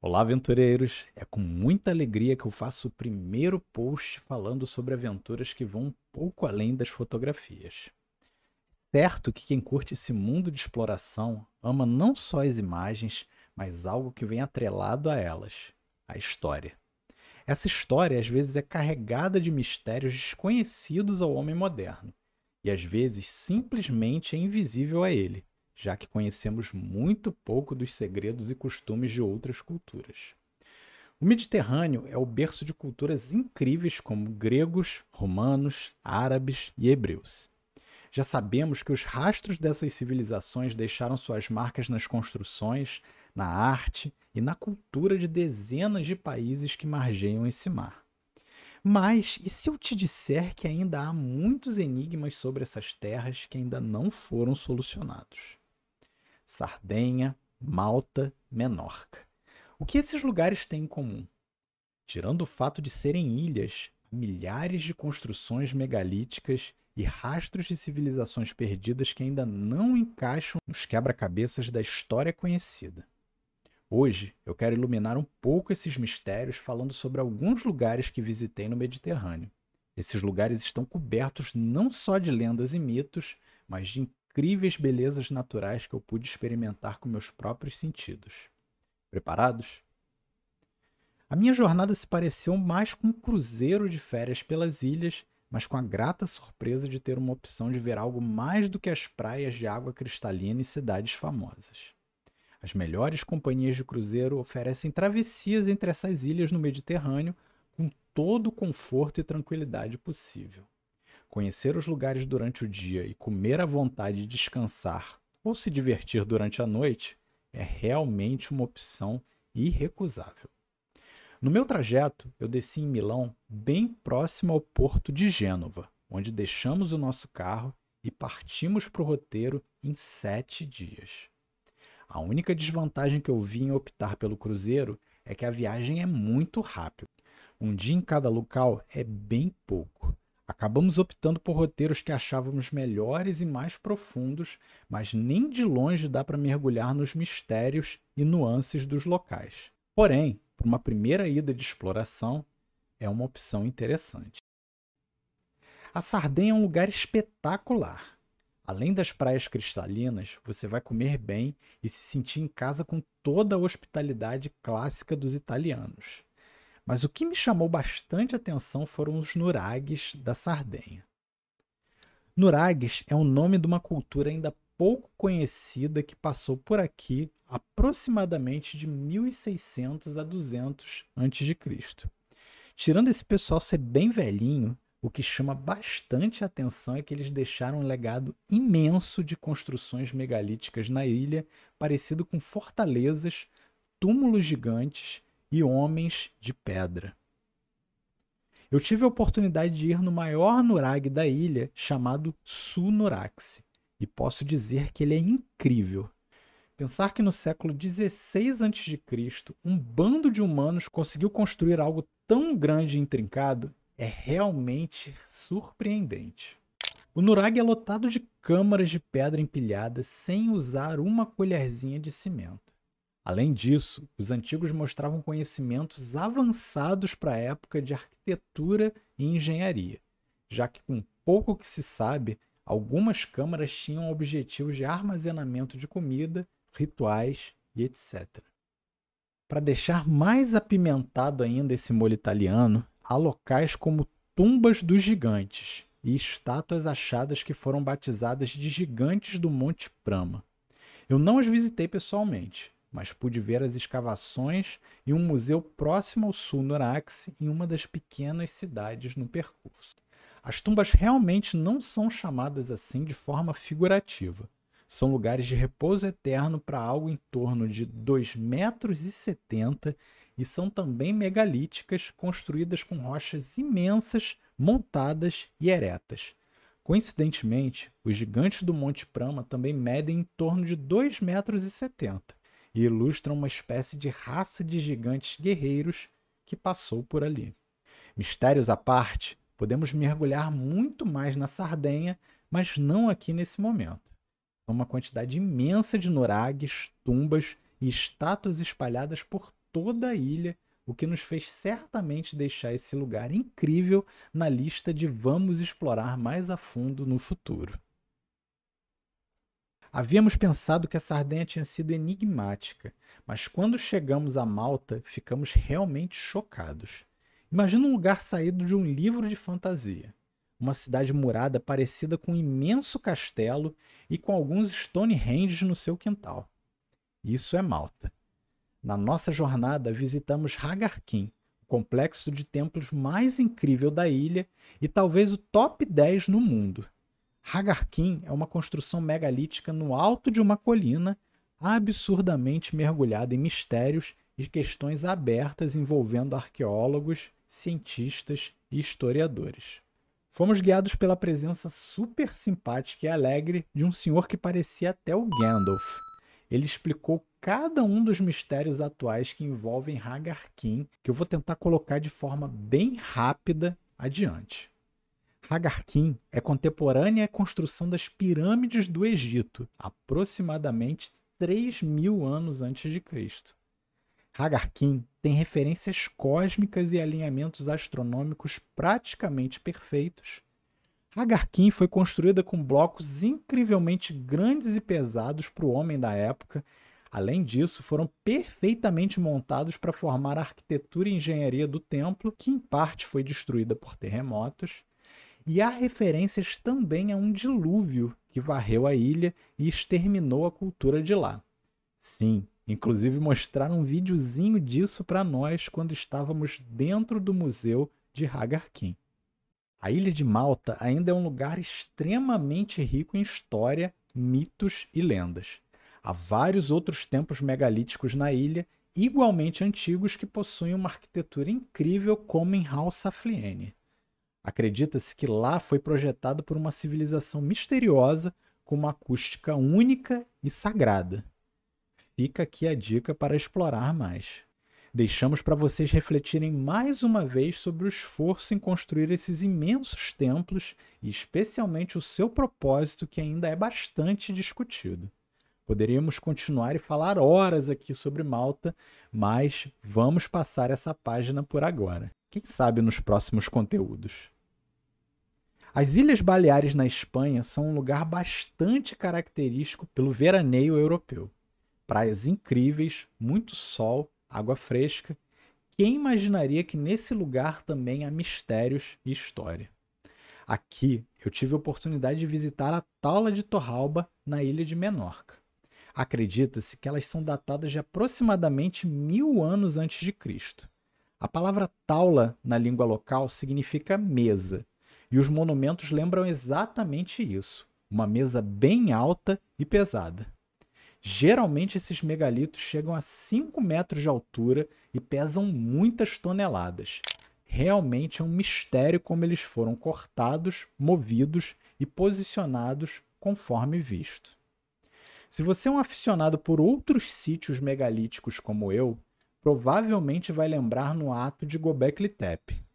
Olá, aventureiros! É com muita alegria que eu faço o primeiro post falando sobre aventuras que vão um pouco além das fotografias. Certo que quem curte esse mundo de exploração ama não só as imagens, mas algo que vem atrelado a elas: a história. Essa história às vezes é carregada de mistérios desconhecidos ao homem moderno, e às vezes simplesmente é invisível a ele já que conhecemos muito pouco dos segredos e costumes de outras culturas. O Mediterrâneo é o berço de culturas incríveis como gregos, romanos, árabes e hebreus. Já sabemos que os rastros dessas civilizações deixaram suas marcas nas construções, na arte e na cultura de dezenas de países que margeiam esse mar. Mas e se eu te disser que ainda há muitos enigmas sobre essas terras que ainda não foram solucionados? Sardenha, Malta, Menorca. O que esses lugares têm em comum? Tirando o fato de serem ilhas, milhares de construções megalíticas e rastros de civilizações perdidas que ainda não encaixam nos quebra-cabeças da história conhecida. Hoje eu quero iluminar um pouco esses mistérios falando sobre alguns lugares que visitei no Mediterrâneo. Esses lugares estão cobertos não só de lendas e mitos, mas de incríveis belezas naturais que eu pude experimentar com meus próprios sentidos. Preparados? A minha jornada se pareceu mais com um cruzeiro de férias pelas ilhas, mas com a grata surpresa de ter uma opção de ver algo mais do que as praias de água cristalina e cidades famosas. As melhores companhias de cruzeiro oferecem travessias entre essas ilhas no Mediterrâneo com todo o conforto e tranquilidade possível. Conhecer os lugares durante o dia e comer à vontade e descansar ou se divertir durante a noite é realmente uma opção irrecusável. No meu trajeto, eu desci em Milão, bem próximo ao porto de Gênova, onde deixamos o nosso carro e partimos para o roteiro em sete dias. A única desvantagem que eu vi em optar pelo cruzeiro é que a viagem é muito rápida. Um dia em cada local é bem pouco. Acabamos optando por roteiros que achávamos melhores e mais profundos, mas nem de longe dá para mergulhar nos mistérios e nuances dos locais. Porém, para uma primeira ida de exploração, é uma opção interessante. A Sardenha é um lugar espetacular. Além das praias cristalinas, você vai comer bem e se sentir em casa com toda a hospitalidade clássica dos italianos. Mas o que me chamou bastante atenção foram os nuragues da Sardenha. Nuragues é o nome de uma cultura ainda pouco conhecida que passou por aqui aproximadamente de 1600 a 200 a.C. Tirando esse pessoal ser bem velhinho, o que chama bastante atenção é que eles deixaram um legado imenso de construções megalíticas na ilha, parecido com fortalezas, túmulos gigantes e homens de pedra. Eu tive a oportunidade de ir no maior nurag da ilha, chamado Sunuraxi, e posso dizer que ele é incrível. Pensar que no século XVI a.C., um bando de humanos conseguiu construir algo tão grande e intrincado é realmente surpreendente. O nurag é lotado de câmaras de pedra empilhadas sem usar uma colherzinha de cimento. Além disso, os antigos mostravam conhecimentos avançados para a época de arquitetura e engenharia, já que, com pouco que se sabe, algumas câmaras tinham objetivos de armazenamento de comida, rituais e etc. Para deixar mais apimentado ainda esse molho italiano, há locais como tumbas dos gigantes e estátuas achadas que foram batizadas de gigantes do Monte Prama. Eu não as visitei pessoalmente, mas pude ver as escavações e um museu próximo ao sul no Araxe, em uma das pequenas cidades no percurso. As tumbas realmente não são chamadas assim de forma figurativa. São lugares de repouso eterno para algo em torno de 2,70 metros e e são também megalíticas, construídas com rochas imensas, montadas e eretas. Coincidentemente, os gigantes do Monte Prama também medem em torno de 2,70 metros e ilustram uma espécie de raça de gigantes guerreiros que passou por ali. Mistérios à parte, podemos mergulhar muito mais na Sardenha, mas não aqui nesse momento. São uma quantidade imensa de nuragues, tumbas e estátuas espalhadas por toda a ilha, o que nos fez certamente deixar esse lugar incrível na lista de vamos explorar mais a fundo no futuro. Havíamos pensado que a Sardenha tinha sido enigmática, mas quando chegamos a Malta, ficamos realmente chocados. Imagina um lugar saído de um livro de fantasia. Uma cidade murada parecida com um imenso castelo e com alguns Stonehenge no seu quintal. Isso é Malta. Na nossa jornada, visitamos Hagarkin, o complexo de templos mais incrível da ilha e talvez o top 10 no mundo. Hagarkin é uma construção megalítica no alto de uma colina, absurdamente mergulhada em mistérios e questões abertas envolvendo arqueólogos, cientistas e historiadores. Fomos guiados pela presença super simpática e alegre de um senhor que parecia até o Gandalf. Ele explicou cada um dos mistérios atuais que envolvem Hagarkin, que eu vou tentar colocar de forma bem rápida adiante. Hagarkin é contemporânea à construção das pirâmides do Egito, aproximadamente 3 mil anos antes de Cristo. Hagarkin tem referências cósmicas e alinhamentos astronômicos praticamente perfeitos. Hagarkin foi construída com blocos incrivelmente grandes e pesados para o homem da época. Além disso, foram perfeitamente montados para formar a arquitetura e engenharia do templo, que em parte foi destruída por terremotos e há referências também a um dilúvio que varreu a ilha e exterminou a cultura de lá. Sim, inclusive mostraram um videozinho disso para nós quando estávamos dentro do museu de Hagarkin. A ilha de Malta ainda é um lugar extremamente rico em história, mitos e lendas. Há vários outros templos megalíticos na ilha, igualmente antigos, que possuem uma arquitetura incrível, como em Hal Saflieni. Acredita-se que lá foi projetado por uma civilização misteriosa com uma acústica única e sagrada. Fica aqui a dica para explorar mais. Deixamos para vocês refletirem mais uma vez sobre o esforço em construir esses imensos templos e, especialmente, o seu propósito, que ainda é bastante discutido. Poderíamos continuar e falar horas aqui sobre Malta, mas vamos passar essa página por agora. Quem sabe nos próximos conteúdos. As Ilhas Baleares na Espanha são um lugar bastante característico pelo veraneio europeu. Praias incríveis, muito sol, água fresca. Quem imaginaria que nesse lugar também há mistérios e história? Aqui eu tive a oportunidade de visitar a Taula de Torralba na ilha de Menorca. Acredita-se que elas são datadas de aproximadamente mil anos antes de Cristo. A palavra taula na língua local significa mesa e os monumentos lembram exatamente isso: uma mesa bem alta e pesada. Geralmente esses megalitos chegam a 5 metros de altura e pesam muitas toneladas. Realmente é um mistério como eles foram cortados, movidos e posicionados conforme visto. Se você é um aficionado por outros sítios megalíticos como eu, provavelmente vai lembrar no ato de Gobekli Tepe.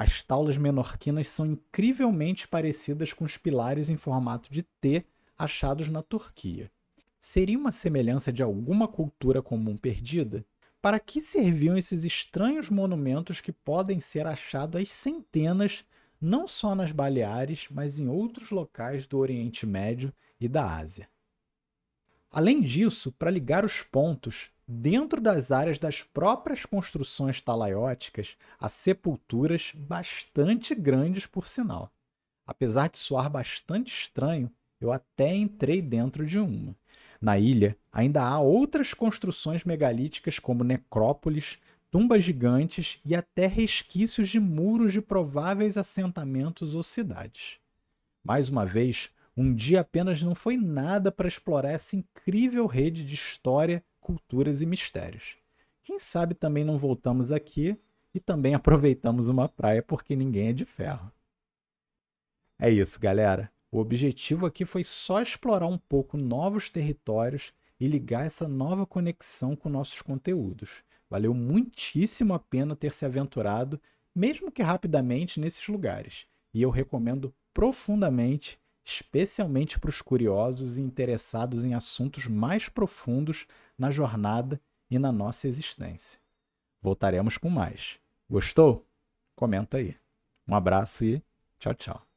As taulas menorquinas são incrivelmente parecidas com os pilares em formato de T achados na Turquia. Seria uma semelhança de alguma cultura comum perdida? Para que serviam esses estranhos monumentos que podem ser achados às centenas, não só nas Baleares, mas em outros locais do Oriente Médio e da Ásia? Além disso, para ligar os pontos, dentro das áreas das próprias construções talaióticas, há sepulturas bastante grandes, por sinal. Apesar de soar bastante estranho, eu até entrei dentro de uma. Na ilha, ainda há outras construções megalíticas como necrópolis, tumbas gigantes e até resquícios de muros de prováveis assentamentos ou cidades. Mais uma vez, um dia apenas não foi nada para explorar essa incrível rede de história, culturas e mistérios. Quem sabe também não voltamos aqui e também aproveitamos uma praia porque ninguém é de ferro. É isso, galera. O objetivo aqui foi só explorar um pouco novos territórios e ligar essa nova conexão com nossos conteúdos. Valeu muitíssimo a pena ter se aventurado, mesmo que rapidamente, nesses lugares. E eu recomendo profundamente especialmente para os curiosos e interessados em assuntos mais profundos na jornada e na nossa existência. Voltaremos com mais. Gostou? Comenta aí. Um abraço e tchau, tchau.